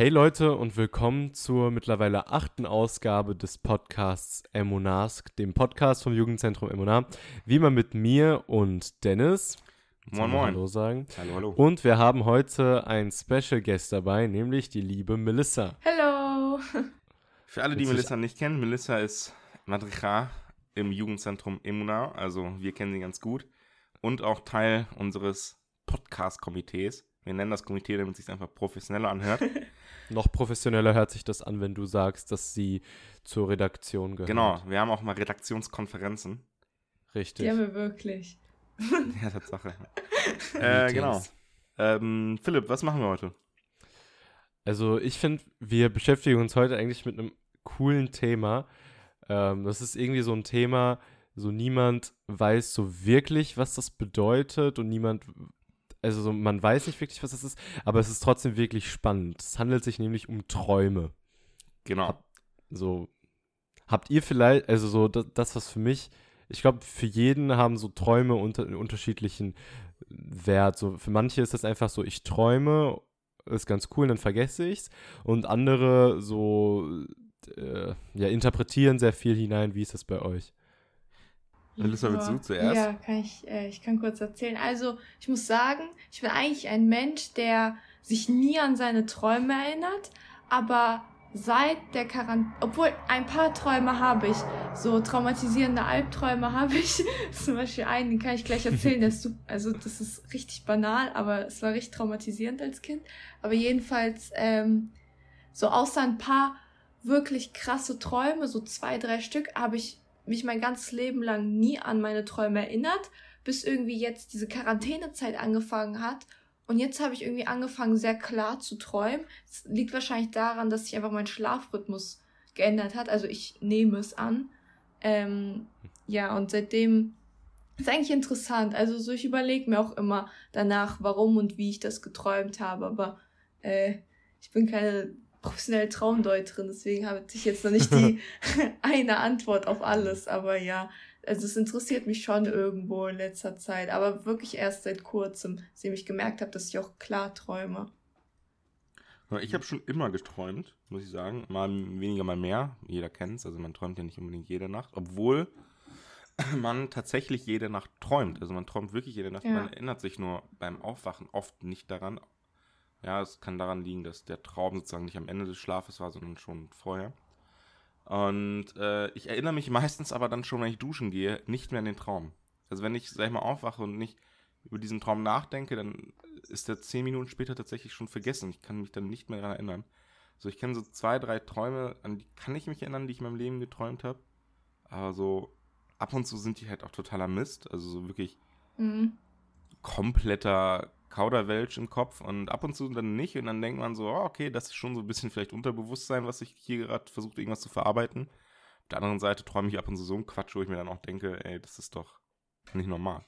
Hey Leute und willkommen zur mittlerweile achten Ausgabe des Podcasts Emunask, dem Podcast vom Jugendzentrum Emuna. Wie immer mit mir und Dennis. Moin, moin. Hallo sagen. Hallo, hallo. Und wir haben heute einen Special Guest dabei, nämlich die liebe Melissa. Hallo. Für alle, die Witzig. Melissa nicht kennen, Melissa ist Madricha im Jugendzentrum Emuna, also wir kennen sie ganz gut. Und auch Teil unseres Podcast-Komitees. Wir nennen das Komitee, damit es sich einfach professioneller anhört. Noch professioneller hört sich das an, wenn du sagst, dass sie zur Redaktion gehört. genau, wir haben auch mal Redaktionskonferenzen. Richtig. Die haben wir wirklich. Ja, Tatsache. äh, genau. Ähm, Philipp, was machen wir heute? Also ich finde, wir beschäftigen uns heute eigentlich mit einem coolen Thema. Ähm, das ist irgendwie so ein Thema, so niemand weiß so wirklich, was das bedeutet und niemand, also so, man weiß nicht wirklich, was das ist, aber es ist trotzdem wirklich spannend. Es handelt sich nämlich um Träume. Genau. So, habt ihr vielleicht, also so das, das was für mich, ich glaube, für jeden haben so Träume unter, unterschiedlichen Wert. So, für manche ist das einfach so, ich träume, ist ganz cool, dann vergesse ich's. Und andere so, äh, ja, interpretieren sehr viel hinein. Wie ist das bei euch? Willst du zuerst? Ja, kann ich, äh, ich kann kurz erzählen. Also, ich muss sagen, ich bin eigentlich ein Mensch, der sich nie an seine Träume erinnert, aber seit der Quarantäne, obwohl ein paar Träume habe ich, so traumatisierende Albträume habe ich, zum Beispiel einen, den kann ich gleich erzählen, der ist, sup- also das ist richtig banal, aber es war richtig traumatisierend als Kind. Aber jedenfalls, ähm, so außer ein paar wirklich krasse Träume, so zwei, drei Stück, habe ich mich mein ganzes Leben lang nie an meine Träume erinnert, bis irgendwie jetzt diese Quarantänezeit angefangen hat. Und jetzt habe ich irgendwie angefangen, sehr klar zu träumen. Es liegt wahrscheinlich daran, dass sich einfach mein Schlafrhythmus geändert hat. Also ich nehme es an. Ähm, ja, und seitdem ist eigentlich interessant. Also so, ich überlege mir auch immer danach, warum und wie ich das geträumt habe. Aber äh, ich bin keine professionelle Traumdeuterin, deswegen habe ich jetzt noch nicht die eine Antwort auf alles. Aber ja, also es interessiert mich schon irgendwo in letzter Zeit, aber wirklich erst seit kurzem, seitdem ich gemerkt habe, dass ich auch klar träume. Ich habe schon immer geträumt, muss ich sagen. Mal weniger, mal mehr. Jeder kennt es. Also man träumt ja nicht unbedingt jede Nacht. Obwohl man tatsächlich jede Nacht träumt. Also man träumt wirklich jede Nacht. Ja. Man erinnert sich nur beim Aufwachen oft nicht daran. Ja, es kann daran liegen, dass der Traum sozusagen nicht am Ende des Schlafes war, sondern schon vorher. Und äh, ich erinnere mich meistens aber dann schon, wenn ich duschen gehe, nicht mehr an den Traum. Also wenn ich, sag ich mal, aufwache und nicht über diesen Traum nachdenke, dann ist der zehn Minuten später tatsächlich schon vergessen. Ich kann mich dann nicht mehr daran erinnern. So, ich kenne so zwei, drei Träume, an die kann ich mich erinnern, die ich in meinem Leben geträumt habe. Aber so ab und zu sind die halt auch totaler Mist. Also so wirklich Mhm. kompletter Kauderwelsch im Kopf und ab und zu dann nicht. Und dann denkt man so, oh, okay, das ist schon so ein bisschen vielleicht Unterbewusstsein, was ich hier gerade versucht, irgendwas zu verarbeiten. Auf der anderen Seite träume ich ab und zu so einen Quatsch, wo ich mir dann auch denke, ey, das ist doch nicht normal.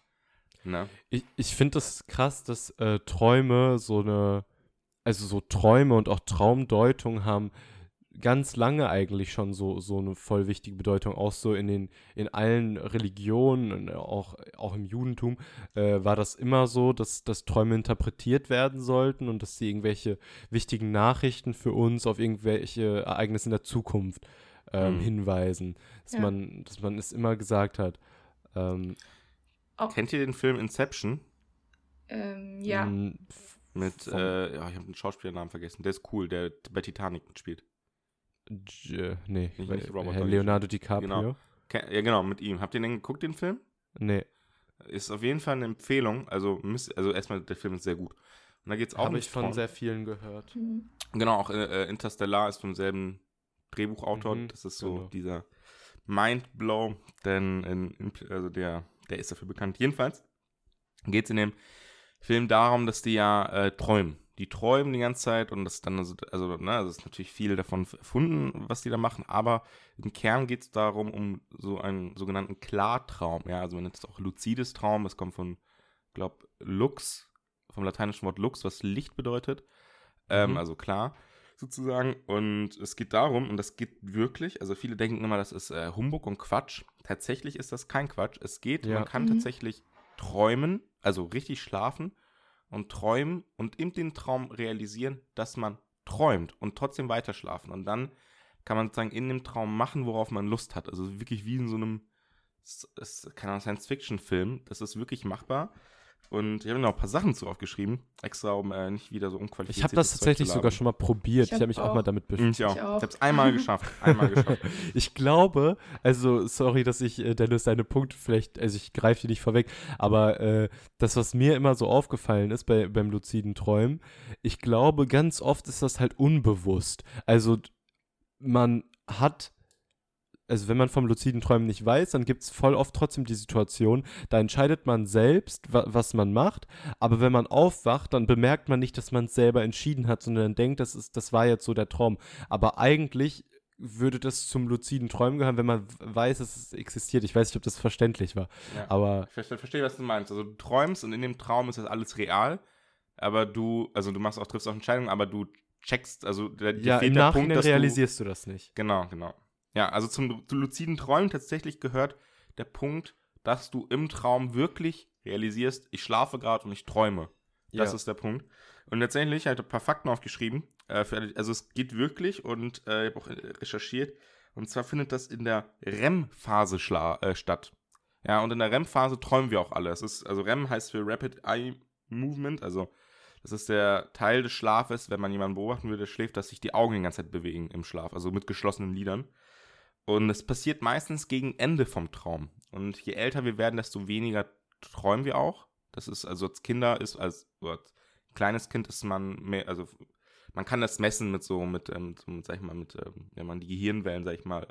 Ne? Ich, ich finde das krass, dass äh, Träume so eine, also so Träume und auch Traumdeutung haben ganz lange eigentlich schon so, so eine voll wichtige Bedeutung. Auch so in den, in allen Religionen, und auch, auch im Judentum, äh, war das immer so, dass, dass Träume interpretiert werden sollten und dass sie irgendwelche wichtigen Nachrichten für uns auf irgendwelche Ereignisse in der Zukunft ähm, Mhm. hinweisen. Dass Ja. man, dass man es immer gesagt hat. Ähm, Auch, Kennt ihr den Film Inception? ähm, ja. m, f- Mit, äh, ja, ich habe den Schauspielernamen vergessen. Der ist cool, der bei Titanic mitspielt. J nee, Nicht- nicht Robert Leonardo DiCaprio. Genau. Ja, genau, mit ihm. Habt ihr den geguckt, den Film? Nee, Ist auf jeden Fall eine Empfehlung. Also, müsst, also erstmal, der Film ist sehr gut. Und da geht es auch habe nicht ich von sehr vielen gehört. Mhm. Genau, auch äh, Interstellar ist vom selben Drehbuchautor. Mhm, das ist so genau. dieser Mindblow, denn in, in, also der, der ist dafür bekannt. Jedenfalls geht es in dem Film darum, dass die ja äh, träumen. Die träumen die ganze Zeit und das ist dann, also, also ne, das ist natürlich viel davon erfunden, was die da machen, aber im Kern geht es darum, um so einen sogenannten Klartraum. Ja, also man nennt es auch luzides Traum, das kommt von, glaube Lux, vom lateinischen Wort Lux, was Licht bedeutet. Ähm, Mhm. Also klar, sozusagen. Und es geht darum, und das geht wirklich, also viele denken immer, das ist äh, Humbug und Quatsch. Tatsächlich ist das kein Quatsch. Es geht, Ja. man kann Mhm. tatsächlich träumen, also richtig schlafen und träumen und in den Traum realisieren, dass man träumt und trotzdem weiter schlafen. Und dann kann man sozusagen in dem Traum machen, worauf man Lust hat. Also wirklich wie in so einem Science-Fiction-Film. Das ist wirklich machbar. Und ich habe mir noch ein paar Sachen zu aufgeschrieben, extra um äh, nicht wieder so unqualifiziert Ich habe das tatsächlich sogar schon mal probiert. Ich habe hab mich auch, auch, mal damit beschäftigt. Ich auch. Ich, auch. ich habe es einmal geschafft. Einmal geschafft. ich glaube, also sorry, dass ich, äh, Dennis, deine Punkte vielleicht, also ich greife dir nicht vorweg, aber äh, das, was mir immer so aufgefallen ist bei, beim luziden Träumen, ich glaube, ganz oft ist das halt unbewusst. Also man hat also wenn man vom luziden Träumen nicht weiß, dann gibt es voll oft trotzdem die Situation, da entscheidet man selbst, wa was man macht, aber wenn man aufwacht, dann bemerkt man nicht, dass man es selber entschieden hat, sondern dann denkt, das, ist, das war jetzt so der Traum. Aber eigentlich würde das zum luziden Träumen gehören, wenn man weiß, dass es existiert. Ich weiß nicht, ob das verständlich war. Ja, aber ich verstehe, verstehe, was du meinst. Also du träumst und in dem Traum ist das alles real, aber du, also du machst auch, triffst auch Entscheidungen, aber du checkst, also der, ja, im Nachhinein Punkt, realisierst du, du das nicht. Genau, genau. Ja, also zum, zum luziden Träumen tatsächlich gehört der Punkt, dass du im Traum wirklich realisierst, ich schlafe gerade und ich träume. Das ja. ist der Punkt. Und letztendlich, ich habe ein paar Fakten aufgeschrieben. Äh, also es geht wirklich und äh, ich habe auch recherchiert. Und zwar findet das in der REM-Phase äh, statt. Ja, und in der REM-Phase träumen wir auch alle. Es ist, also REM heißt für Rapid Eye Movement, also das ist der Teil des Schlafes, wenn man jemanden beobachten würde, der schläft, dass sich die Augen die ganze Zeit bewegen im Schlaf, also mit geschlossenen Lidern. Und es passiert meistens gegen Ende vom Traum. Und je älter wir werden, desto weniger träumen wir auch. Das ist also als Kinder ist, als, als kleines Kind ist man mehr, also man kann das messen mit so, mit, ähm, so, sag ich mal, mit, ähm, wenn man die Gehirnwellen, sag ich mal,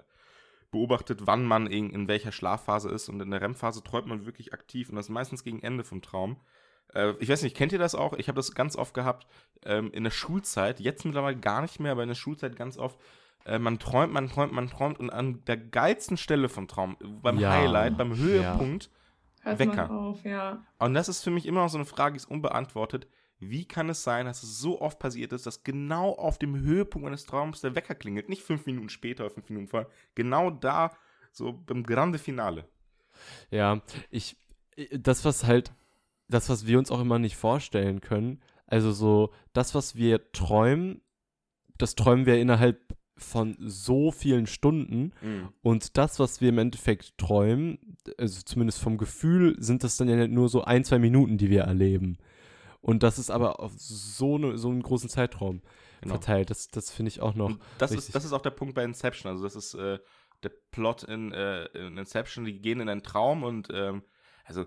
beobachtet, wann man in, in welcher Schlafphase ist. Und in der REM-Phase träumt man wirklich aktiv und das ist meistens gegen Ende vom Traum. Äh, ich weiß nicht, kennt ihr das auch? Ich habe das ganz oft gehabt ähm, in der Schulzeit, jetzt mittlerweile gar nicht mehr, aber in der Schulzeit ganz oft äh, man träumt, man träumt, man träumt und an der geilsten Stelle vom Traum, beim ja. Highlight, beim Höhepunkt, ja. Wecker. Auf, ja. Und das ist für mich immer noch so eine Frage, die ist unbeantwortet. Wie kann es sein, dass es so oft passiert ist, dass genau auf dem Höhepunkt meines Traums der Wecker klingelt? Nicht fünf Minuten später oder fünf Minuten vorher. Genau da, so beim Grande Finale. Ja, ich, das, was halt, das, was wir uns auch immer nicht vorstellen können, also so, das, was wir träumen, das träumen wir innerhalb von so vielen Stunden. Mhm. Und das, was wir im Endeffekt träumen, also zumindest vom Gefühl, sind das dann ja nur so ein, zwei Minuten, die wir erleben. Und das ist aber auf so, ne, so einen großen Zeitraum genau. verteilt. Das, das finde ich auch noch. das ist, das ist auch der Punkt bei Inception. Also, das ist äh, der Plot in, äh, in, Inception. Die gehen in einen Traum und, ähm, also,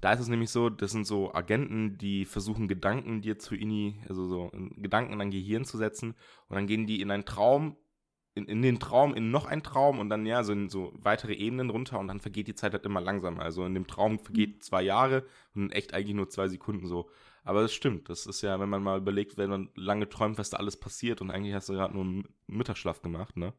da ist es nämlich so, das sind so Agenten, die versuchen Gedanken dir zu ini, also so Gedanken in dein Gehirn zu setzen und dann gehen die in einen Traum, in, in den Traum, in noch einen Traum und dann ja, so in so weitere Ebenen runter und dann vergeht die Zeit halt immer langsamer. Also in dem Traum vergeht mhm. zwei Jahre und in echt eigentlich nur zwei Sekunden so. Aber das stimmt, das ist ja, wenn man mal überlegt, wenn man lange träumt, was da alles passiert und eigentlich hast du gerade nur einen Mittagsschlaf gemacht, ne?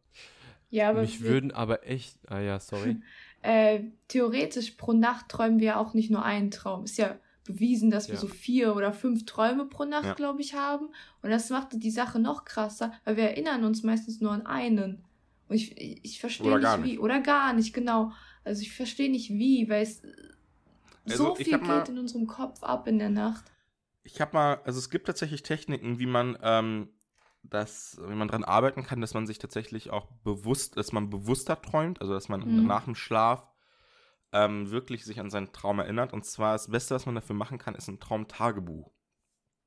Ja, aber mich würden aber echt, ah ja, sorry. äh, theoretisch pro Nacht träumen wir auch nicht nur einen Traum. Ist ja bewiesen, dass wir ja. so vier oder fünf Träume pro Nacht, ja. glaube ich, haben. Und das macht die Sache noch krasser, weil wir erinnern uns meistens nur an einen. Und ich, ich verstehe nicht, nicht, wie. Oder gar nicht, genau. Also ich verstehe nicht wie, weil es also so viel geht in unserem Kopf ab in der Nacht. Ich habe mal, also es gibt tatsächlich Techniken, wie man ähm, dass, wie man daran arbeiten kann, dass man sich tatsächlich auch bewusst, dass man bewusster träumt, also dass man mhm. nach dem Schlaf ähm, wirklich sich an seinen Traum erinnert. Und zwar das Beste, was man dafür machen kann, ist ein Traumtagebuch.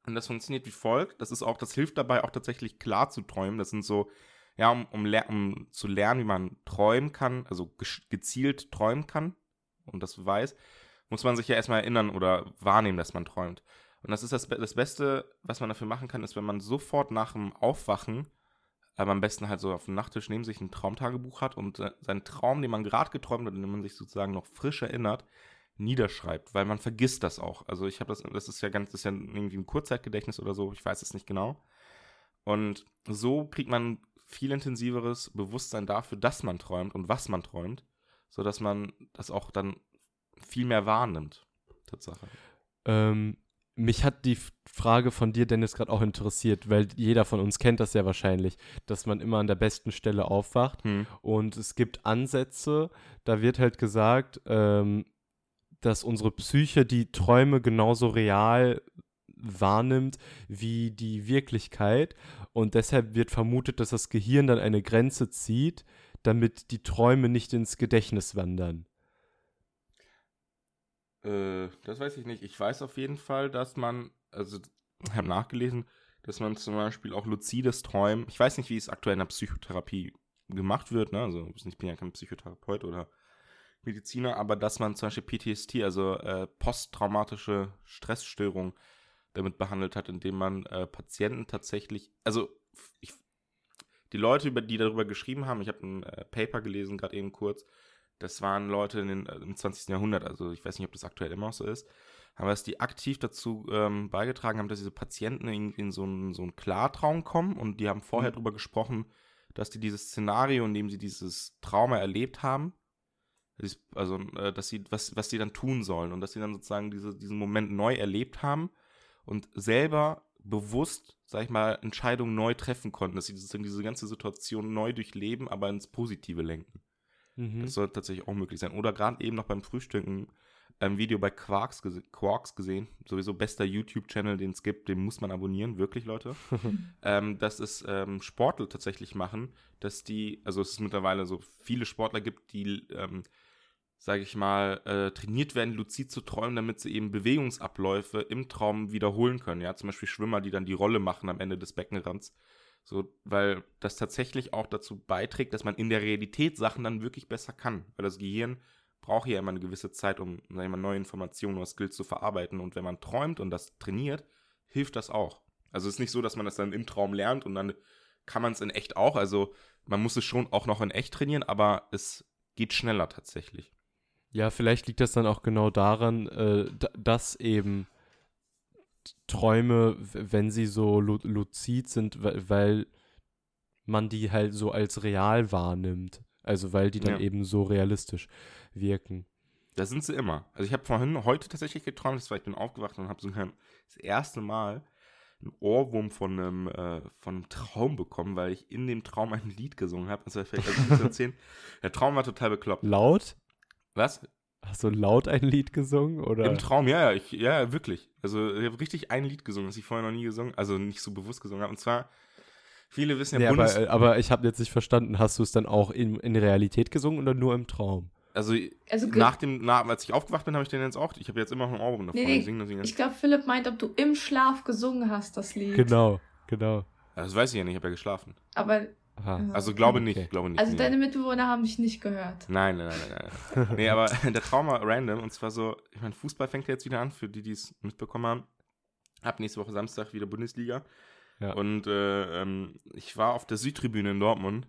Und das funktioniert wie folgt. Das ist auch, das hilft dabei auch tatsächlich klar zu träumen. Das sind so, ja, um, um, um zu lernen, wie man träumen kann, also gezielt träumen kann und das weiß, muss man sich ja erstmal erinnern oder wahrnehmen, dass man träumt. Und das ist das, das Beste, was man dafür machen kann, ist, wenn man sofort nach dem Aufwachen, aber am besten halt so auf dem Nachttisch neben sich ein Traumtagebuch hat und äh, seinen Traum, den man gerade geträumt hat, den man sich sozusagen noch frisch erinnert, niederschreibt, weil man vergisst das auch. Also ich habe das, das ist ja ganz, das ist ja irgendwie ein Kurzzeitgedächtnis oder so, ich weiß es nicht genau. Und so kriegt man viel intensiveres Bewusstsein dafür, dass man träumt und was man träumt, sodass man das auch dann viel mehr wahrnimmt. Tatsache. Ähm, mich hat die Frage von dir, Dennis, gerade auch interessiert, weil jeder von uns kennt das ja wahrscheinlich, dass man immer an der besten Stelle aufwacht. Hm. Und es gibt Ansätze, da wird halt gesagt, ähm, dass unsere Psyche die Träume genauso real wahrnimmt wie die Wirklichkeit. Und deshalb wird vermutet, dass das Gehirn dann eine Grenze zieht, damit die Träume nicht ins Gedächtnis wandern. Äh, das weiß ich nicht. Ich weiß auf jeden Fall, dass man, also ich habe nachgelesen, dass man zum Beispiel auch luzides Träumen, ich weiß nicht, wie es aktuell in der Psychotherapie gemacht wird, ne? also ich bin ja kein Psychotherapeut oder Mediziner, aber dass man zum Beispiel PTSD, also äh, posttraumatische Stressstörung, damit behandelt hat, indem man äh, Patienten tatsächlich, also ich, die Leute, über die darüber geschrieben haben, ich habe ein äh, Paper gelesen, gerade eben kurz, das waren Leute in den, äh, im 20. Jahrhundert, also ich weiß nicht, ob das aktuell immer noch so ist, aber dass die aktiv dazu ähm, beigetragen haben, dass diese Patienten in, in so, einen, so einen Klartraum kommen und die haben vorher mhm. darüber gesprochen, dass die dieses Szenario, in dem sie dieses Trauma erlebt haben, also äh, dass sie, was, was sie dann tun sollen und dass sie dann sozusagen diese, diesen Moment neu erlebt haben und selber bewusst, sag ich mal, Entscheidungen neu treffen konnten, dass sie sozusagen diese ganze Situation neu durchleben, aber ins Positive lenken. Mhm. Das soll tatsächlich auch möglich sein. Oder gerade eben noch beim Frühstücken ein Video bei Quarks, gese Quarks gesehen. Sowieso bester YouTube-Channel, den es gibt. Den muss man abonnieren, wirklich, Leute. ähm, dass es ähm, Sportler tatsächlich machen, dass die, also es ist mittlerweile so viele Sportler gibt, die ähm, sage ich mal, äh, trainiert werden, luzid zu träumen, damit sie eben Bewegungsabläufe im Traum wiederholen können. Ja, zum Beispiel Schwimmer, die dann die Rolle machen am Ende des Beckenrands. So, weil das tatsächlich auch dazu beiträgt, dass man in der Realität Sachen dann wirklich besser kann. Weil das Gehirn braucht ja immer eine gewisse Zeit, um mal, neue Informationen oder Skills zu verarbeiten. Und wenn man träumt und das trainiert, hilft das auch. Also es ist nicht so, dass man das dann im Traum lernt und dann kann man es in echt auch. Also man muss es schon auch noch in echt trainieren, aber es geht schneller tatsächlich. Ja, vielleicht liegt das dann auch genau daran, äh, dass eben Träume, wenn sie so lu luzid sind, weil man die halt so als real wahrnimmt. Also weil die dann ja. eben so realistisch wirken. Da sind sie immer. Also ich habe vorhin heute tatsächlich geträumt, das war, ich bin aufgewacht und habe sogar das erste Mal einen Ohrwurm von einem, äh, von einem Traum bekommen, weil ich in dem Traum ein Lied gesungen habe. Das war vielleicht also erzählen. Der Traum war total bekloppt. Laut? Was? Hast du laut ein Lied gesungen? Oder? Im Traum, ja, ja, ich, ja, wirklich. Also ich habe richtig ein Lied gesungen, das ich vorher noch nie gesungen, also nicht so bewusst gesungen habe. Und zwar, viele wissen ja, nee, Bundes aber, aber ich habe jetzt nicht verstanden, hast du es dann auch in, in Realität gesungen oder nur im Traum? Also, also nach dem, nach, als ich aufgewacht bin, habe ich den jetzt auch. Ich habe jetzt immer noch ein Ohrwurm davon. Nee, nee, ich glaube, Philipp meint, ob du im Schlaf gesungen hast, das Lied. Genau, genau. Das weiß ich ja nicht, ich habe ja geschlafen. Aber Aha. Also glaube nicht, okay. glaube nicht. Also nee. deine Mitbewohner haben dich nicht gehört. Nein, nein, nein, nein. nee, aber der Trauma random und zwar so, ich meine, Fußball fängt ja jetzt wieder an, für die, die es mitbekommen haben. Ab nächste Woche Samstag wieder Bundesliga. Ja. Und äh, ähm, ich war auf der Südtribüne in Dortmund.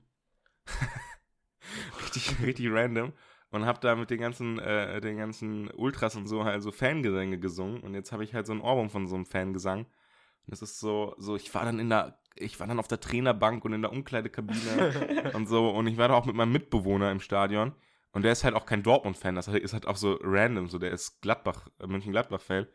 richtig, richtig random. Und habe da mit den ganzen, äh, den ganzen Ultras und so halt so Fangesänge gesungen. Und jetzt habe ich halt so ein Ohrwurm von so einem Fangesang. Und das ist so, so, ich war dann in der ich war dann auf der Trainerbank und in der Umkleidekabine und so. Und ich war da auch mit meinem Mitbewohner im Stadion. Und der ist halt auch kein Dortmund-Fan, das ist halt auch so random, so der ist Gladbach, äh, München-Gladbach-Fan.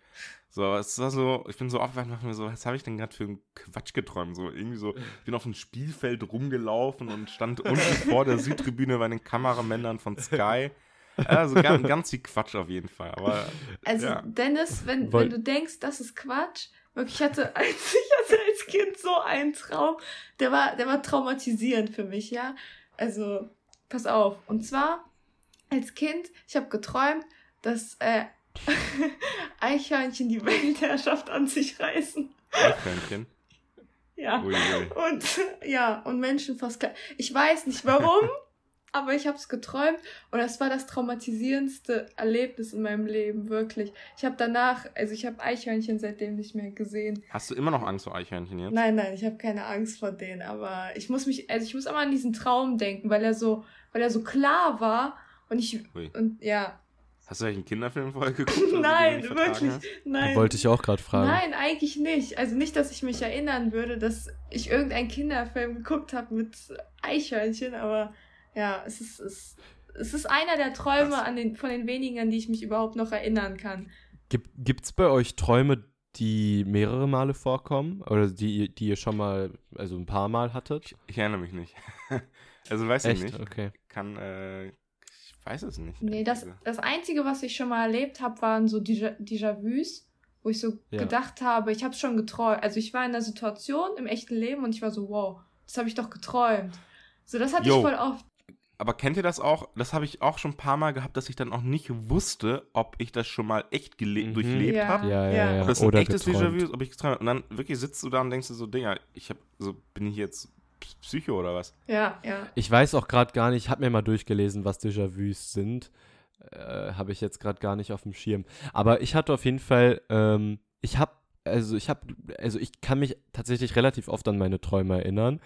So, es war so, ich bin so aufgewacht und mir so, was habe ich denn gerade für einen Quatsch geträumt? So, irgendwie so, ich bin auf dem Spielfeld rumgelaufen und stand unten vor der Südtribüne bei den Kameramännern von Sky. Also ganz, ganz viel Quatsch auf jeden Fall. Aber, also, ja. Dennis, wenn, wenn du denkst, das ist Quatsch, Wirklich, ich hatte als, ich hatte als Kind so einen Traum, der war, der war traumatisierend für mich, ja. Also, pass auf. Und zwar, als Kind, ich habe geträumt, dass äh, Eichhörnchen die Weltherrschaft an sich reißen. Eichhörnchen? Ja. Ui, ui. Und ja, und Menschen fast. Ich weiß nicht warum aber ich habe es geträumt und das war das traumatisierendste Erlebnis in meinem Leben, wirklich. Ich habe danach, also ich habe Eichhörnchen seitdem nicht mehr gesehen. Hast du immer noch Angst vor Eichhörnchen jetzt? Nein, nein, ich habe keine Angst vor denen, aber ich muss mich, also ich muss immer an diesen Traum denken, weil er so, weil er so klar war und ich, Ui. und ja. Hast du eigentlich einen Kinderfilm vorher geguckt? nein, wirklich, nein. Wollte ich auch gerade fragen. Nein, eigentlich nicht. Also nicht, dass ich mich erinnern würde, dass ich irgendeinen Kinderfilm geguckt habe mit Eichhörnchen, aber ja, es ist, es, es ist einer der Träume an den, von den wenigen, an die ich mich überhaupt noch erinnern kann. Gibt es bei euch Träume, die mehrere Male vorkommen? Oder die, die ihr schon mal, also ein paar Mal hattet? Ich, ich erinnere mich nicht. also weiß Echt? ich nicht. Okay. Kann, äh, ich weiß es nicht. Nee, das, das Einzige, was ich schon mal erlebt habe, waren so Déjà-vus. wo ich so Ja. gedacht habe, ich habe schon geträumt. Also ich war in der Situation im echten Leben und ich war so, wow, das habe ich doch geträumt. So, das hatte Yo. ich voll oft. Aber kennt ihr das auch? Das habe ich auch schon ein paar Mal gehabt, dass ich dann auch nicht wusste, ob ich das schon mal echt Mhm. durchlebt Ja. habe. Ja, ja, Ja. ja. Ob das ein Oder echtes. Déjà-vu ist, ob ich geträumt habe. Und dann wirklich sitzt du da und denkst dir so, Dinger, ich habe, so, bin ich jetzt Psycho oder was? Ja, ja. Ich weiß auch gerade gar nicht, ich habe mir mal durchgelesen, was Déjà-vus sind. Äh, habe ich jetzt gerade gar nicht auf dem Schirm. Aber ich hatte auf jeden Fall, ähm, ich habe, also ich habe, also ich kann mich tatsächlich relativ oft an meine Träume erinnern.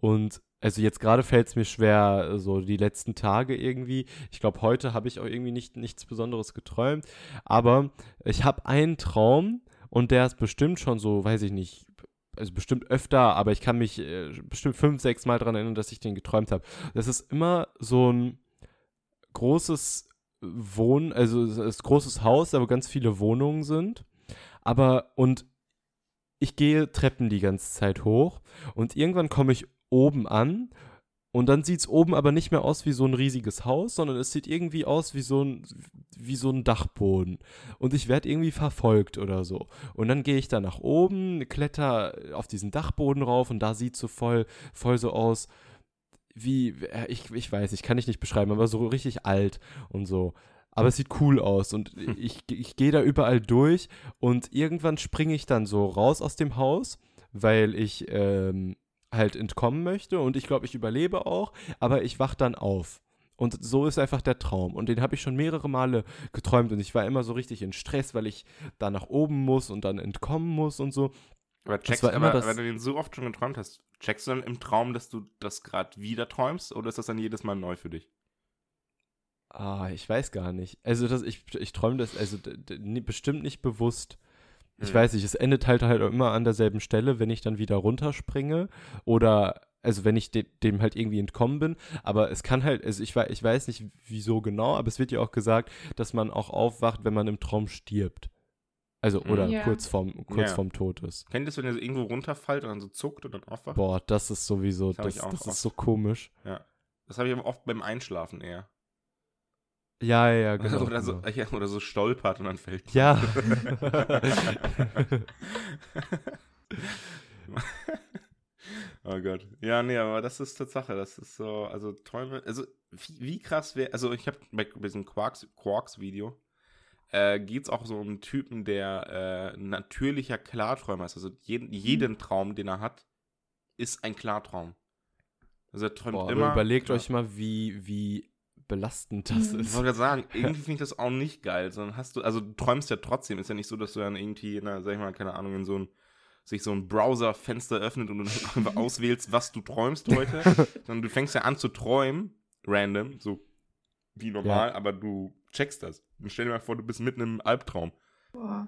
Und also jetzt gerade fällt es mir schwer, so die letzten Tage irgendwie. Ich glaube, heute habe ich auch irgendwie nicht, nichts Besonderes geträumt. Aber ich habe einen Traum und der ist bestimmt schon so, weiß ich nicht, also bestimmt öfter, aber ich kann mich äh, bestimmt fünf, sechs Mal daran erinnern, dass ich den geträumt habe. Das ist immer so ein großes Wohn, also es ist ein großes Haus, da wo ganz viele Wohnungen sind. Aber und ich gehe Treppen die ganze Zeit hoch und irgendwann komme ich oben an und dann sieht es oben aber nicht mehr aus wie so ein riesiges Haus, sondern es sieht irgendwie aus wie so ein, wie so ein Dachboden. Und ich werde irgendwie verfolgt oder so. Und dann gehe ich da nach oben, kletter auf diesen Dachboden rauf und da sieht so voll, voll so aus, wie, äh, ich, ich weiß, ich kann ich nicht beschreiben, aber so richtig alt und so. Aber es sieht cool aus und ich, ich gehe da überall durch und irgendwann springe ich dann so raus aus dem Haus, weil ich ähm, halt entkommen möchte und ich glaube, ich überlebe auch, aber ich wach dann auf. Und so ist einfach der Traum. Und den habe ich schon mehrere Male geträumt und ich war immer so richtig in Stress, weil ich da nach oben muss und dann entkommen muss und so. Aber checkst, war immer aber das- wenn du den so oft schon geträumt hast, checkst du dann im Traum, dass du das gerade wieder träumst oder ist das dann jedes Mal neu für dich? Ah, ich weiß gar nicht. Also das, ich, ich träume das, also bestimmt nicht bewusst. Ich Hm. weiß nicht, es endet halt halt immer an derselben Stelle, wenn ich dann wieder runterspringe oder also wenn ich de dem halt irgendwie entkommen bin, aber es kann halt, also ich, ich weiß nicht wieso genau, aber es wird ja auch gesagt, dass man auch aufwacht, wenn man im Traum stirbt. Also oder Ja. kurz vorm kurz Ja. vorm Tod ist. Kennt ihr das, wenn ihr so irgendwo runterfallt und dann so zuckt und dann aufwacht? Boah, das ist sowieso, Das das, das ist so komisch. Ja. Das habe ich aber oft beim Einschlafen eher. Ja, ja, genau. oder, so, genau. ja, oder so stolpert und dann fällt. Ja. oh Gott. Ja, nee, aber das ist Tatsache. Das ist so, also Träume, also wie, wie krass wäre, also ich habe bei diesem Quarks, Quarks-Video, äh, geht es auch so um einen Typen, der äh, natürlicher Klarträumer ist. Also jeden, jeden Traum, den er hat, ist ein Klartraum. Also er träumt Boah, immer. überlegt klar. euch mal, wie, wie belastend das Mhm. Ich ist. wollte gerade sagen, irgendwie finde ich das auch nicht geil, sondern hast du, also du träumst ja trotzdem, ist ja nicht so, dass du dann irgendwie, einer, sag ich mal, keine Ahnung, in so ein, sich so ein Browser-Fenster öffnet und du einfach auswählst, was du träumst heute, sondern du fängst ja an zu träumen, random, so wie normal, aber du checkst das. Und stell dir mal vor, du bist mitten im Albtraum. Boah.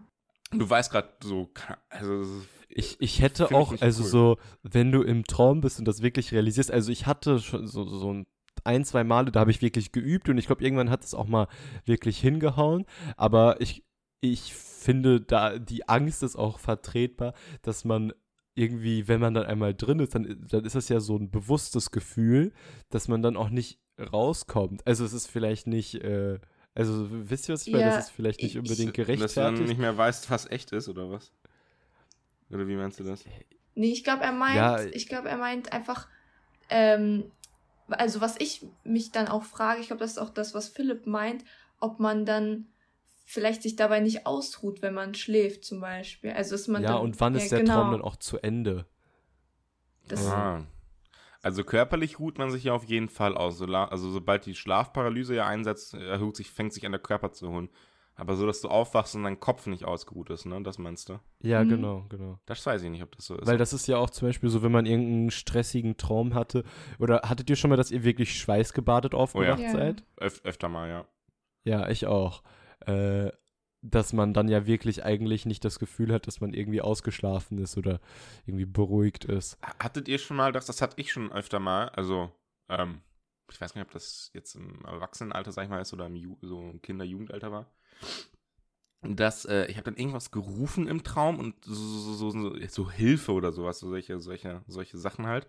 Du weißt gerade so, also, Ich, ich hätte ich auch, also cool. so, wenn du im Traum bist und das wirklich realisierst, also ich hatte schon so, so ein, ein, zwei Male, da habe ich wirklich geübt und ich glaube, irgendwann hat es auch mal wirklich hingehauen, aber ich, ich finde, da die Angst ist auch vertretbar, dass man irgendwie, wenn man dann einmal drin ist, dann, dann ist das ja so ein bewusstes Gefühl, dass man dann auch nicht rauskommt. Also es ist vielleicht nicht, äh, also wisst ihr, was ich meine? Ja, Das ist vielleicht nicht ich- unbedingt dass du dann gerechtfertigt. nicht mehr weißt, was echt ist, oder was? Oder wie meinst du das? Nee, ich glaube, er meint, Ja, ich glaube, er meint einfach, ähm, also was ich mich dann auch frage, ich glaube, das ist auch das, was Philipp meint, ob man dann vielleicht sich dabei nicht ausruht, wenn man schläft zum Beispiel. Also ist man ja, dann, und wann ist der genau, Traum dann auch zu Ende? Das, Ah. Also körperlich ruht man sich ja auf jeden Fall aus. Also sobald die Schlafparalyse ja einsetzt, erhöht sich, fängt sich an der Körper zu holen. Aber so, dass du aufwachst und dein Kopf nicht ausgeruht ist, ne? Das meinst du? Ja, Mhm. genau, genau. Das weiß ich nicht, ob das so ist. Weil das ist ja auch zum Beispiel so, wenn man irgendeinen stressigen Traum hatte. Oder hattet ihr schon mal, dass ihr wirklich schweißgebadet aufgewacht Ja. seid? Öf öfter mal, ja. Ja, ich auch. Äh, dass man dann ja wirklich eigentlich nicht das Gefühl hat, dass man irgendwie ausgeschlafen ist oder irgendwie beruhigt ist. Hattet ihr schon mal das? Das hatte ich schon öfter mal. Also, ähm, ich weiß nicht, ob das jetzt im Erwachsenenalter, sag ich mal, ist oder im Ju so im Kinder-Jugendalter war. Dass, äh, ich habe dann irgendwas gerufen im Traum und so, so, so, so, so Hilfe oder sowas, so solche, solche, solche Sachen halt.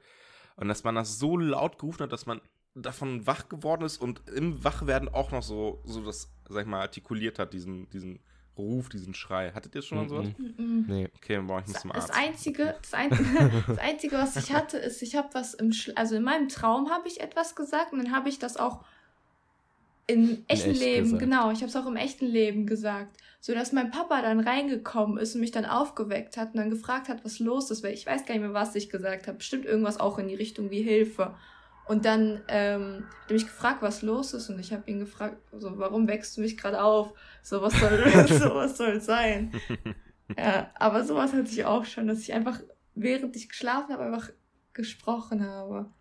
Und dass man das so laut gerufen hat, dass man davon wach geworden ist und im Wachwerden auch noch so, so das, sag ich mal, artikuliert hat, diesen, diesen Ruf, diesen Schrei. Hattet ihr schon mal sowas? Nee. Okay, boah, ich muss zum Das Arzt. einzige, das einzige, das einzige, was ich hatte, ist, ich habe was im, Schl also in meinem Traum habe ich etwas gesagt und dann habe ich das auch im echten echt Leben, gesagt. genau, ich habe es auch im echten Leben gesagt, so dass mein Papa dann reingekommen ist und mich dann aufgeweckt hat und dann gefragt hat, was los ist, weil ich weiß gar nicht mehr, was ich gesagt habe, bestimmt irgendwas auch in die Richtung wie Hilfe. Und dann ähm, hat er mich gefragt, was los ist und ich habe ihn gefragt, so warum wächst du mich gerade auf? So was soll, so was soll sein? Ja, aber sowas hatte ich auch schon, dass ich einfach, während ich geschlafen habe, einfach gesprochen habe.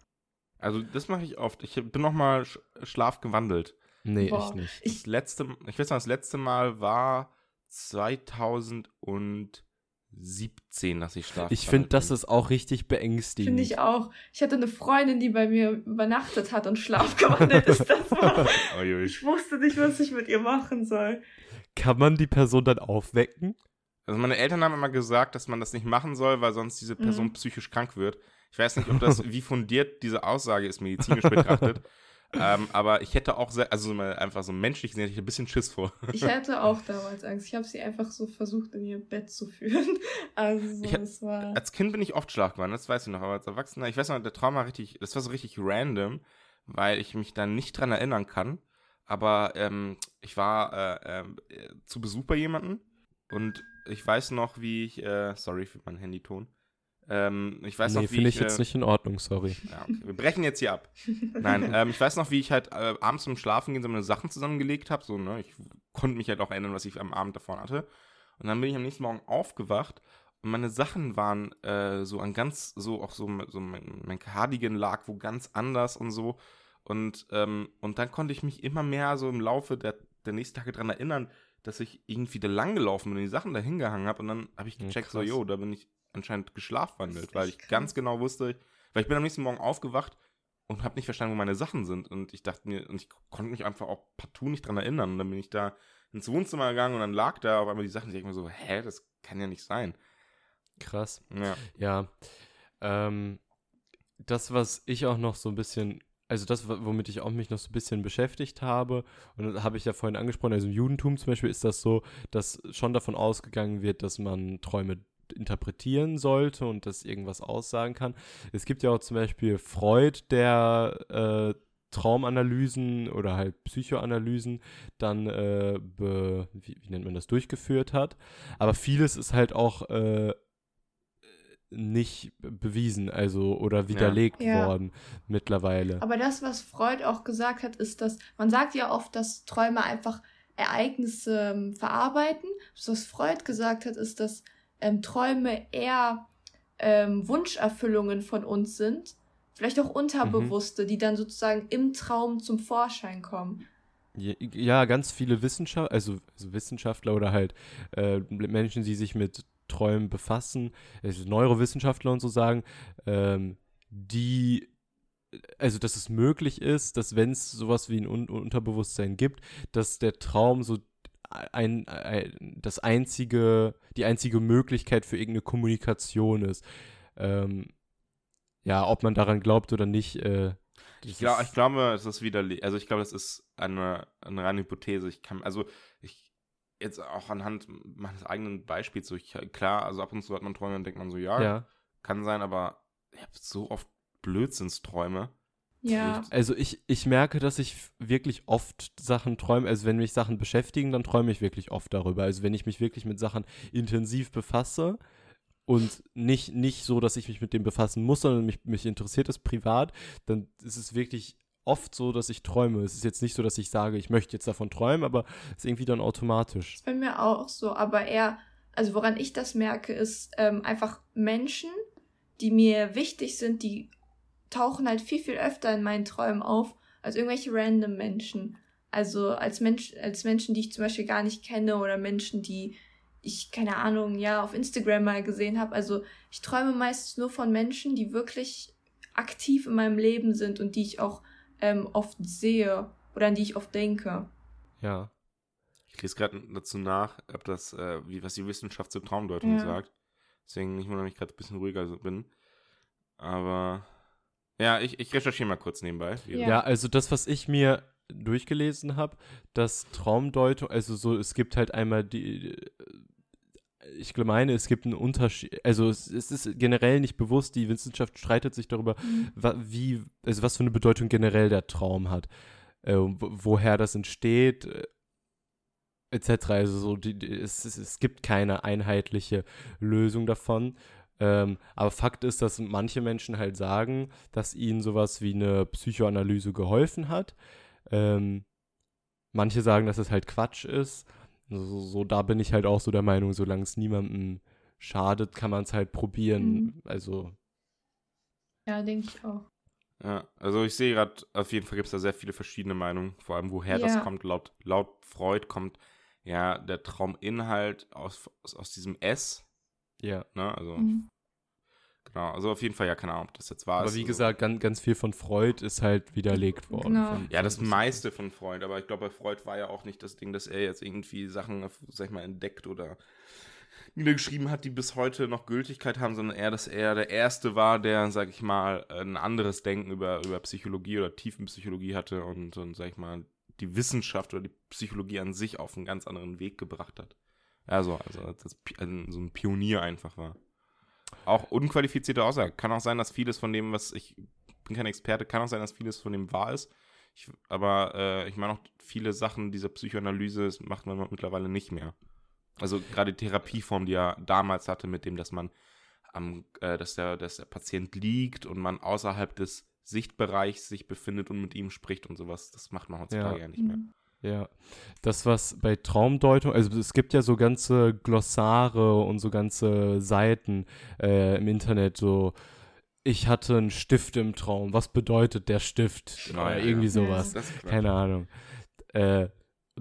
Also, das mache ich oft. Ich bin noch mal sch schlafgewandelt. Nee, Boah. ich nicht. Das letzte, ich weiß noch, das letzte Mal war 2017, dass ich schlafen Ich finde, das ist auch richtig beängstigend. Finde ich auch. Ich hatte eine Freundin, die bei mir übernachtet hat und schlafgewandelt ist. Das war, ich wusste nicht, was ich mit ihr machen soll. Kann man die Person dann aufwecken? Also meine Eltern haben immer gesagt, dass man das nicht machen soll, weil sonst diese Person Mhm. psychisch krank wird. Ich weiß nicht, ob das, wie fundiert diese Aussage ist, medizinisch betrachtet. Ähm, aber ich hätte auch, sehr, also einfach so menschlich gesehen, hätte ich ein bisschen Schiss vor. Ich hatte auch damals Angst. Ich habe sie einfach so versucht, in ihr Bett zu führen. Also, so, Ich- das war. Als Kind bin ich oft schlafgewandelt, das weiß ich noch, aber als Erwachsener, ich weiß noch, der Traum war richtig, das war so richtig random, weil ich mich da nicht dran erinnern kann. Aber ähm, ich war äh, ähm, äh, zu Besuch bei jemandem und ich weiß noch, wie ich, äh, sorry für meinen Handyton, ähm, ich weiß nee, noch, wie finde ich ich, jetzt äh, nicht in Ordnung, sorry. Ja, okay. Wir brechen jetzt hier ab. Nein, ähm, ich weiß noch, wie ich halt äh, abends zum Schlafen gehen so meine Sachen zusammengelegt habe. So, ne? Ich konnte mich halt auch erinnern, was ich am Abend davor hatte. Und dann bin ich am nächsten Morgen aufgewacht und meine Sachen waren äh, so an ganz, so auch so, so mein, mein Cardigan lag wo ganz anders und so. Und, ähm, und dann konnte ich mich immer mehr so im Laufe der, der nächsten Tage dran erinnern, dass ich irgendwie da lang gelaufen bin und die Sachen da hingehangen habe. Und dann habe ich Ja, gecheckt, so, krass. jo, da bin ich anscheinend geschlafwandelt, weil ich echt ganz krass. genau wusste, weil ich bin am nächsten Morgen aufgewacht und habe nicht verstanden, wo meine Sachen sind. Und ich dachte mir, und ich konnte mich einfach auch partout nicht dran erinnern. Und dann bin ich da ins Wohnzimmer gegangen und dann lag da auf einmal die Sachen. Ich denke mir so, hä, das kann ja nicht sein. Krass. Ja. Ja. Ähm, das, was ich auch noch so ein bisschen, also das, wo- womit ich auch mich noch so ein bisschen beschäftigt habe, und das habe ich ja vorhin angesprochen, also im Judentum zum Beispiel ist das so, dass schon davon ausgegangen wird, dass man Träume interpretieren sollte und das irgendwas aussagen kann. Es gibt ja auch zum Beispiel Freud, der äh, Traumanalysen oder halt Psychoanalysen dann äh, be, wie, wie nennt man das durchgeführt hat. Aber vieles ist halt auch äh, nicht bewiesen, also oder widerlegt Ja. worden mittlerweile. Aber das, was Freud auch gesagt hat, ist, dass man sagt ja oft, dass Träume einfach Ereignisse ähm, verarbeiten. Was Freud gesagt hat, ist, dass ähm, Träume eher ähm, Wunscherfüllungen von uns sind, vielleicht auch unterbewusste, die dann sozusagen im Traum zum Vorschein kommen. Ja, ganz viele Wissenschaftler, also, also Wissenschaftler oder halt äh, Menschen, die sich mit Träumen befassen, also Neurowissenschaftler und so sagen, ähm, die, also dass es möglich ist, dass wenn es sowas wie ein Un Unterbewusstsein gibt, dass der Traum so ein, ein, das einzige, die einzige Möglichkeit für irgendeine Kommunikation ist. Ähm, ja, ob man daran glaubt oder nicht. Äh, Ich, glaub, ich glaube, es ist wieder, also ich glaube, das ist eine, eine reine Hypothese. Ich kann, also ich, jetzt auch anhand meines eigenen Beispiels, so ich, klar, also ab und zu hat man Träume und denkt man so, ja, ja. kann sein, aber ich habe so oft Blödsinnsträume. Ja. Also ich, ich merke, dass ich wirklich oft Sachen träume. Also wenn mich Sachen beschäftigen, dann träume ich wirklich oft darüber. Also wenn ich mich wirklich mit Sachen intensiv befasse und nicht, nicht so, dass ich mich mit dem befassen muss, sondern mich, mich interessiert es privat, dann ist es wirklich oft so, dass ich träume. Es ist jetzt nicht so, dass ich sage, ich möchte jetzt davon träumen, aber es ist irgendwie dann automatisch. ist bei mir auch so, aber eher, also woran ich das merke, ist ähm, einfach Menschen, die mir wichtig sind, die tauchen halt viel, viel öfter in meinen Träumen auf, als irgendwelche random Menschen. Also als Mensch, als Menschen, die ich zum Beispiel gar nicht kenne oder Menschen, die ich, keine Ahnung, ja, auf Instagram mal gesehen habe. Also ich träume meistens nur von Menschen, die wirklich aktiv in meinem Leben sind und die ich auch ähm, oft sehe oder an die ich oft denke. Ja. Ich lese gerade dazu nach, ob das, äh, wie, was die Wissenschaft zur Traumdeutung Ja. sagt. Deswegen ich wundere mich gerade ein bisschen ruhiger bin. Aber ja, ich, ich recherchiere mal kurz nebenbei. Ja. Ja, also das, was ich mir durchgelesen habe, dass Traumdeutung, also so, es gibt halt einmal die, ich meine, es gibt einen Unterschied, also es, es ist generell nicht bewusst, die Wissenschaft streitet sich darüber, Mhm. wie, also was für eine Bedeutung generell der Traum hat, äh, wo- woher das entsteht, äh, etc. Also so, die, die, es, es, es gibt keine einheitliche Lösung davon. Ähm, aber Fakt ist, dass manche Menschen halt sagen, dass ihnen sowas wie eine Psychoanalyse geholfen hat. Ähm, manche sagen, dass es halt Quatsch ist. So, so, da bin ich halt auch so der Meinung, solange es niemandem schadet, kann man es halt probieren. Mhm. Also, Ja, denke ich auch. Ja, also ich sehe gerade, auf jeden Fall gibt es da sehr viele verschiedene Meinungen, vor allem woher Ja. das kommt. Laut, laut Freud kommt ja der Trauminhalt aus, aus, aus diesem S, ja. ne, also Mhm. genau, also auf jeden Fall, ja, keine Ahnung, ob das jetzt war. Aber wie gesagt, ganz, ganz viel von Freud ist halt widerlegt worden. Genau. Von, Ja, das meiste von Freud, aber ich glaube, bei Freud war ja auch nicht das Ding, dass er jetzt irgendwie Sachen, sag ich mal, entdeckt oder niedergeschrieben hat, die bis heute noch Gültigkeit haben, sondern eher, dass er der Erste war, der, sag ich mal, ein anderes Denken über, über Psychologie oder Tiefenpsychologie hatte und, und, sag ich mal, die Wissenschaft oder die Psychologie an sich auf einen ganz anderen Weg gebracht hat. Also, also das, also so ein Pionier einfach war. Auch unqualifizierte Aussage. Kann auch sein, dass vieles von dem, was ich bin kein Experte, kann auch sein, dass vieles von dem wahr ist. Ich, aber äh, ich meine auch viele Sachen dieser Psychoanalyse das macht man mittlerweile nicht mehr. Also gerade die Therapieform, die er damals hatte, mit dem, dass man am, äh, dass der, dass der Patient liegt und man außerhalb des Sichtbereichs sich befindet und mit ihm spricht und sowas, das macht man heutzutage ja, nicht mehr. Mhm. Ja, das, was bei Traumdeutung, also es gibt ja so ganze Glossare und so ganze Seiten äh, im Internet, so ich hatte einen Stift im Traum, was bedeutet der Stift? Genau, Oder ja, irgendwie ja. sowas. Keine Ahnung. Äh,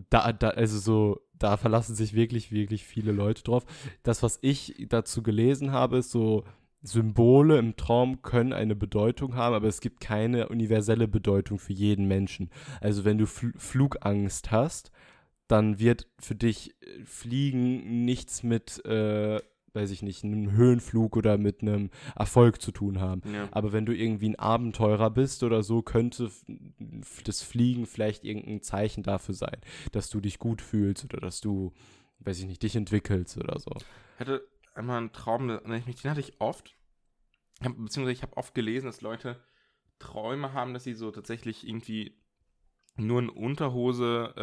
da, da, also so, da verlassen sich wirklich, wirklich viele Leute drauf. Das, was ich dazu gelesen habe, ist so, Symbole im Traum können eine Bedeutung haben, aber es gibt keine universelle Bedeutung für jeden Menschen. Also wenn du Fl Flugangst hast, dann wird für dich äh, Fliegen nichts mit, äh, weiß ich nicht, einem Höhenflug oder mit einem Erfolg zu tun haben. Ja. Aber wenn du irgendwie ein Abenteurer bist oder so, könnte das Fliegen vielleicht irgendein Zeichen dafür sein, dass du dich gut fühlst oder dass du, weiß ich nicht, dich entwickelst oder so. Ich hatte einmal einen Traum, den hatte ich oft. Beziehungsweise ich habe oft gelesen, dass Leute Träume haben, dass sie so tatsächlich irgendwie nur in Unterhose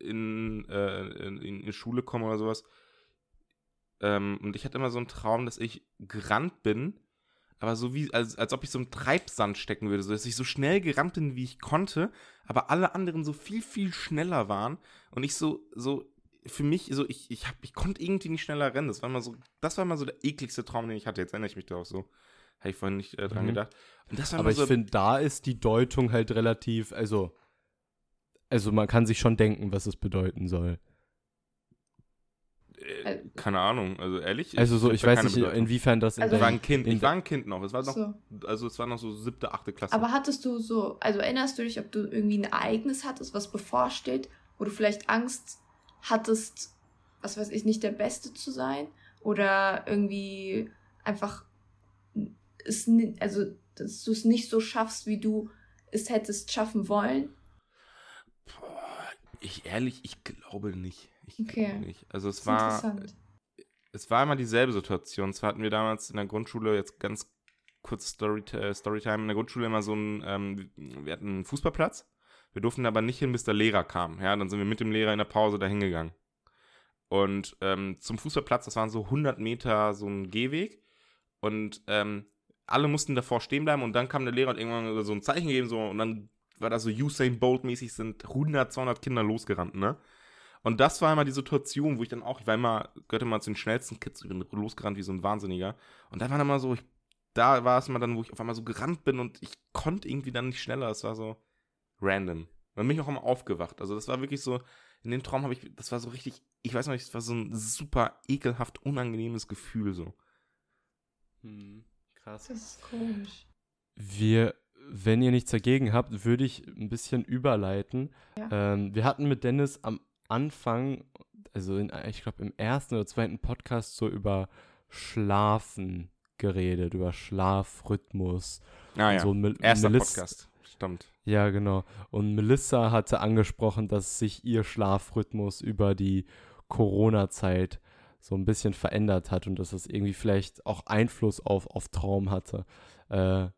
äh, in, äh, in, in Schule kommen oder sowas. Ähm, und ich hatte immer so einen Traum, dass ich gerannt bin, aber so wie, als, als ob ich so im Treibsand stecken würde, so dass ich so schnell gerannt bin, wie ich konnte, aber alle anderen so viel, viel schneller waren und ich so, so für mich, so, ich, ich, hab, ich konnte irgendwie nicht schneller rennen. Das war mal so, das war mal so der ekligste Traum, den ich hatte. Jetzt erinnere ich mich darauf so. Habe ich vorhin nicht äh, dran Mhm. gedacht. Und das war Aber mal ich so, finde, da ist die Deutung halt relativ, also, also man kann sich schon denken, was es bedeuten soll. äh, keine Ahnung, also ehrlich. Also so, ich weiß nicht, Bedeutung. inwiefern das in Also Ich war deinem- ein Kind, in ich war ein Kind noch. Es war noch, So. also es war noch so siebte, achte Klasse. Aber hattest du so, also erinnerst du dich, ob du irgendwie ein Ereignis hattest, was bevorsteht, wo du vielleicht Angst hattest, was weiß ich, nicht der Beste zu sein? Oder irgendwie einfach es, ni- also, dass du es nicht so schaffst, wie du es hättest schaffen wollen? Ich ehrlich, ich glaube nicht. Ich Okay. glaube nicht. Also es ist war, es war immer dieselbe Situation. Zwar hatten wir damals in der Grundschule, jetzt ganz kurz Story, äh, Storytime, in der Grundschule immer so ein, ähm, wir hatten einen Fußballplatz. Wir durften aber nicht hin, bis der Lehrer kam. Ja, dann sind wir mit dem Lehrer in der Pause dahin gegangen. Und ähm, zum Fußballplatz, das waren so 100 Meter so ein Gehweg. Und ähm, alle mussten davor stehen bleiben und dann kam der Lehrer und irgendwann so ein Zeichen gegeben so und dann war das so Usain Bolt mäßig sind 100, 200 Kinder losgerannt, ne? Und das war immer die Situation, wo ich dann auch, ich war immer, gehörte mal zu den schnellsten Kids, ich bin losgerannt wie so ein Wahnsinniger. Und da war dann mal so, ich, da war es mal dann, wo ich auf einmal so gerannt bin und ich konnte irgendwie dann nicht schneller. Es war so random. Dann bin ich auch immer aufgewacht. Also das war wirklich so, in dem Traum habe ich, das war so richtig, ich weiß noch nicht, das war so ein super ekelhaft unangenehmes Gefühl so. Hm, krass. Das ist komisch. Wir, wenn ihr nichts dagegen habt, würde ich ein bisschen überleiten. Ja. Ähm, wir hatten mit Dennis am Anfang, also in, ich glaube im ersten oder zweiten Podcast so über Schlafen geredet, über Schlafrhythmus. Ah und so Mel Erster Melis- Podcast. Stimmt. Ja, genau. Und Melissa hatte angesprochen, dass sich ihr Schlafrhythmus über die Corona-Zeit so ein bisschen verändert hat und dass es irgendwie vielleicht auch Einfluss auf, auf Traum hatte. Äh,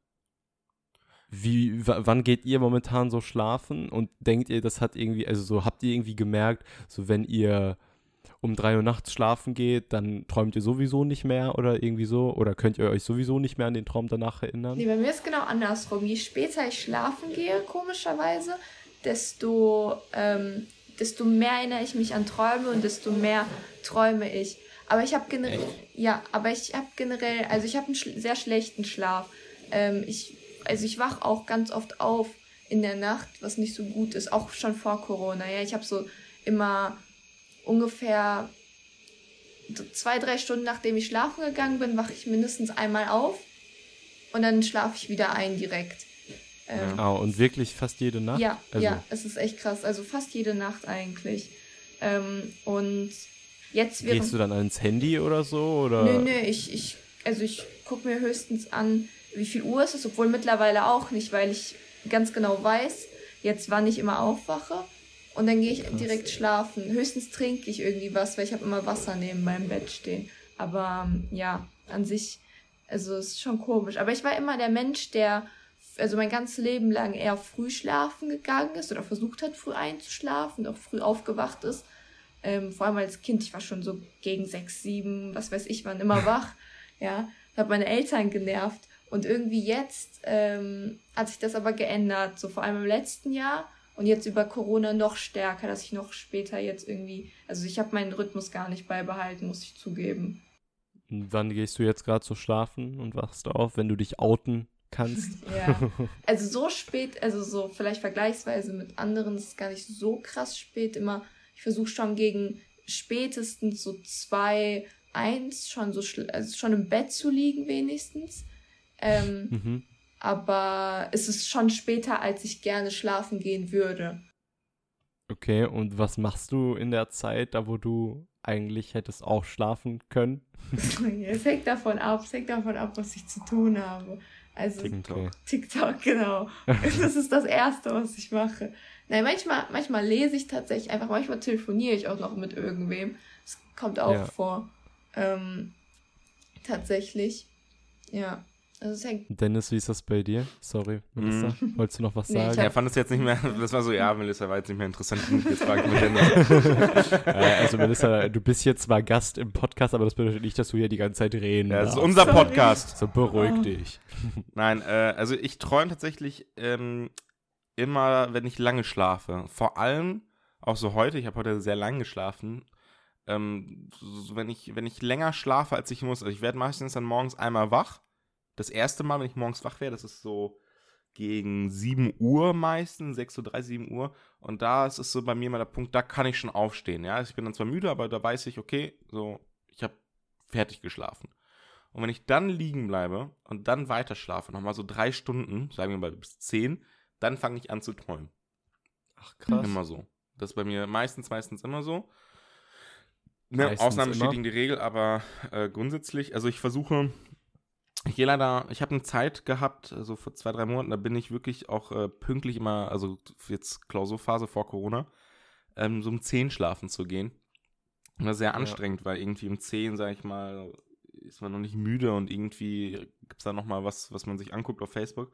wie, wann geht ihr momentan so schlafen und denkt ihr, das hat irgendwie, also so habt ihr irgendwie gemerkt, so wenn ihr um drei Uhr nachts schlafen geht, dann träumt ihr sowieso nicht mehr oder irgendwie so? Oder könnt ihr euch sowieso nicht mehr an den Traum danach erinnern? Nee, bei mir ist genau andersrum. Je später ich schlafen gehe, komischerweise, desto, ähm, desto mehr erinnere ich mich an Träume und desto mehr träume ich. Aber ich habe generell, ja, aber ich habe generell, also ich habe einen sch sehr schlechten Schlaf. Ähm, ich, also ich wach auch ganz oft auf in der Nacht, was nicht so gut ist, auch schon vor Corona. Ja, ich habe so immer ungefähr zwei, drei Stunden nachdem ich schlafen gegangen bin, wache ich mindestens einmal auf und dann schlafe ich wieder ein direkt. Ähm, oh, und wirklich fast jede Nacht? Ja, also. ja, es ist echt krass. Also fast jede Nacht eigentlich. Ähm, und jetzt während, Gehst du dann ans Handy oder so? Oder? Nö, nö, ich, ich, also ich gucke mir höchstens an, wie viel Uhr es ist, obwohl mittlerweile auch nicht, weil ich ganz genau weiß, jetzt wann ich immer aufwache. Und dann gehe ich Krass. direkt schlafen. Höchstens trinke ich irgendwie was, weil ich habe immer Wasser neben meinem Bett stehen. Aber ähm, ja, an sich, also es ist schon komisch. Aber ich war immer der Mensch, der also mein ganzes Leben lang eher früh schlafen gegangen ist oder versucht hat, früh einzuschlafen auch früh aufgewacht ist. Ähm, vor allem als Kind, ich war schon so gegen sechs, sieben, was weiß ich, wann immer wach. ja, habe meine Eltern genervt. Und irgendwie jetzt ähm, hat sich das aber geändert, so vor allem im letzten Jahr und jetzt über Corona noch stärker, dass ich noch später jetzt irgendwie, also ich habe meinen Rhythmus gar nicht beibehalten, muss ich zugeben. Und wann gehst du jetzt gerade zu schlafen und wachst auf, wenn du dich outen kannst? ja, also so spät, also so vielleicht vergleichsweise mit anderen ist es gar nicht so krass spät immer. Ich versuche schon gegen spätestens so zwei, eins schon so, also schon im Bett zu liegen wenigstens. Ähm, mhm aber es ist schon später, als ich gerne schlafen gehen würde. Okay, und was machst du in der Zeit, da wo du eigentlich hättest auch schlafen können? es hängt davon ab, es hängt davon ab, was ich zu tun habe. Also TikTok. TikTok, genau. das ist das Erste, was ich mache. Nein, manchmal, manchmal lese ich tatsächlich einfach, manchmal telefoniere ich auch noch mit irgendwem. Das kommt auch ja. vor. Ähm, tatsächlich. Ja. Also Dennis, wie ist das bei dir? Sorry, Melissa. Mm. Wolltest du noch was sagen? Nee, er fand es jetzt nicht mehr, das war so, ja, Melissa war jetzt nicht mehr interessant Jetzt frage ich mich Dennis. also Melissa, du bist jetzt zwar Gast im Podcast, aber das bedeutet nicht, dass du hier die ganze Zeit reden Ja, das ist unser Sorry. Podcast. So beruhig oh. dich. Nein, äh, also ich träume tatsächlich ähm, immer, wenn ich lange schlafe. Vor allem, auch so heute, ich habe heute sehr lang geschlafen, ähm, so, wenn, ich, wenn ich länger schlafe, als ich muss. Also ich werde meistens dann morgens einmal wach das erste Mal, wenn ich morgens wach werde, das ist so gegen 7 Uhr meistens, 6.30 Uhr, 7 Uhr. Und da ist es so bei mir mal der Punkt, da kann ich schon aufstehen. Ja, ich bin dann zwar müde, aber da weiß ich, okay, so, ich habe fertig geschlafen. Und wenn ich dann liegen bleibe und dann weiter schlafe, nochmal so drei Stunden, sagen wir mal bis 10, dann fange ich an zu träumen. Ach krass. Immer so. Das ist bei mir meistens, meistens immer so. Ne, Ausnahmen bestätigen die Regel, aber äh, grundsätzlich, also ich versuche ich gehe leider, ich habe eine Zeit gehabt, also vor zwei, drei Monaten, da bin ich wirklich auch äh, pünktlich immer, also jetzt Klausurphase vor Corona, ähm, so um 10 schlafen zu gehen. Und das ist sehr anstrengend, ja. weil irgendwie um 10, sag ich mal, ist man noch nicht müde und irgendwie gibt es da nochmal was, was man sich anguckt auf Facebook.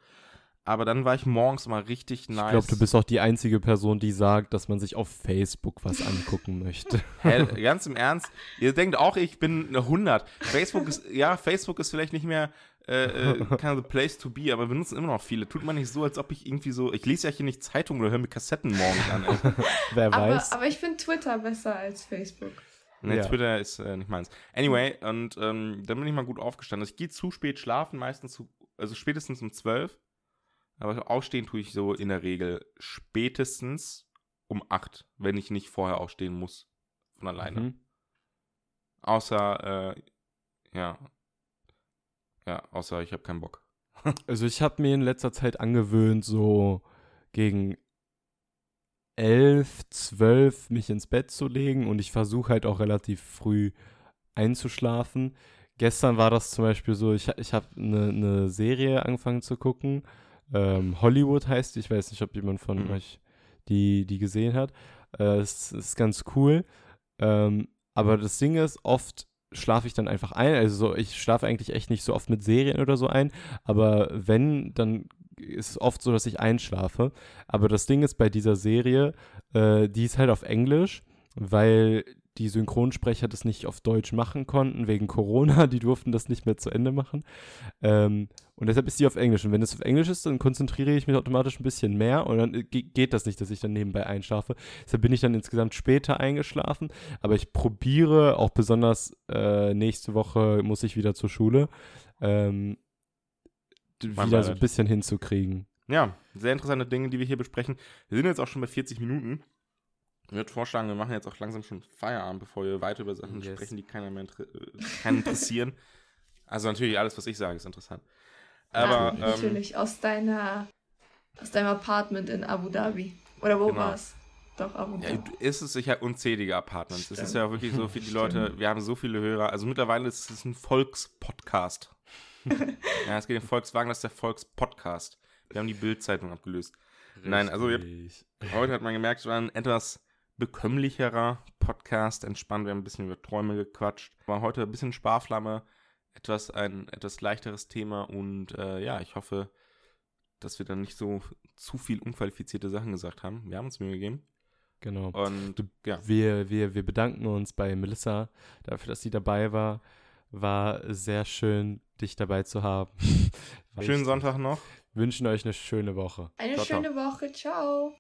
Aber dann war ich morgens mal richtig nice. Ich glaube, du bist auch die einzige Person, die sagt, dass man sich auf Facebook was angucken möchte. Hä, ganz im Ernst? Ihr denkt auch, ich bin eine 100. Facebook ist, ja, Facebook ist vielleicht nicht mehr äh, äh, kind of the place to be, aber benutzen immer noch viele. Tut man nicht so, als ob ich irgendwie so, ich lese ja hier nicht Zeitung oder höre mir Kassetten morgens an. Ey. Wer weiß. Aber, aber ich finde Twitter besser als Facebook. Ne, ja. Twitter ist äh, nicht meins. Anyway, und ähm, dann bin ich mal gut aufgestanden. Ich gehe zu spät schlafen, meistens zu, also spätestens um 12 aber aufstehen tue ich so in der Regel spätestens um 8, wenn ich nicht vorher aufstehen muss. Von alleine. Mhm. Außer, äh, ja. Ja, außer ich habe keinen Bock. also ich habe mir in letzter Zeit angewöhnt, so gegen 11, 12 mich ins Bett zu legen und ich versuche halt auch relativ früh einzuschlafen. Gestern war das zum Beispiel so, ich, ich habe eine ne Serie angefangen zu gucken Ähm, Hollywood heißt. Ich weiß nicht, ob jemand von Mhm. euch die, die gesehen hat. Äh, es ist ganz cool. Ähm, aber das Ding ist, oft schlafe ich dann einfach ein. Also so, ich schlafe eigentlich echt nicht so oft mit Serien oder so ein. Aber wenn, dann ist es oft so, dass ich einschlafe. Aber das Ding ist bei dieser Serie, äh, die ist halt auf Englisch, weil die Synchronsprecher das nicht auf Deutsch machen konnten, wegen Corona. Die durften das nicht mehr zu Ende machen. Ähm, und deshalb ist die auf Englisch. Und wenn es auf Englisch ist, dann konzentriere ich mich automatisch ein bisschen mehr und dann äh, ge- geht das nicht, dass ich dann nebenbei einschlafe. Deshalb bin ich dann insgesamt später eingeschlafen. Aber ich probiere, auch besonders äh, nächste Woche muss ich wieder zur Schule, ähm, Mein wieder so ein bisschen hinzukriegen. Ja, sehr interessante Dinge, die wir hier besprechen. Wir sind jetzt auch schon bei 40 Minuten. Ich würde vorschlagen, wir machen jetzt auch langsam schon Feierabend, bevor wir weiter über Sachen Yes. sprechen, die keiner mehr inter äh, keinen interessieren. Also natürlich alles, was ich sage, ist interessant. Aber ja, ähm, natürlich aus deiner aus deinem Apartment in Abu Dhabi. Oder wo Genau. war's? Doch, Abu ja, Dhabi. ist es sicher unzählige Apartments. Es ist Stimmt. ja wirklich so Stimmt. Leute, wir haben so viele Hörer. Also mittlerweile ist es ein Volkspodcast. ja, es geht den Volkswagen, das ist der Volkspodcast. Wir haben die Bildzeitung abgelöst. Nein, also Richtig. Heute hat man gemerkt, es war ein etwas bekömmlicherer Podcast, entspannt, wir haben ein bisschen über Träume gequatscht. War heute ein bisschen Sparflamme, etwas ein etwas leichteres Thema und äh, ja, ich hoffe, dass wir dann nicht so zu viel unqualifizierte Sachen gesagt haben. Wir haben uns Mühe gegeben Genau. und ja, Wir, wir, wir bedanken uns bei Melissa dafür, dass sie dabei war. War sehr schön, dich dabei zu haben. Schönen Sonntag noch. Wünschen euch eine schöne Woche. Eine Ciao, ciao. schöne Woche. Ciao.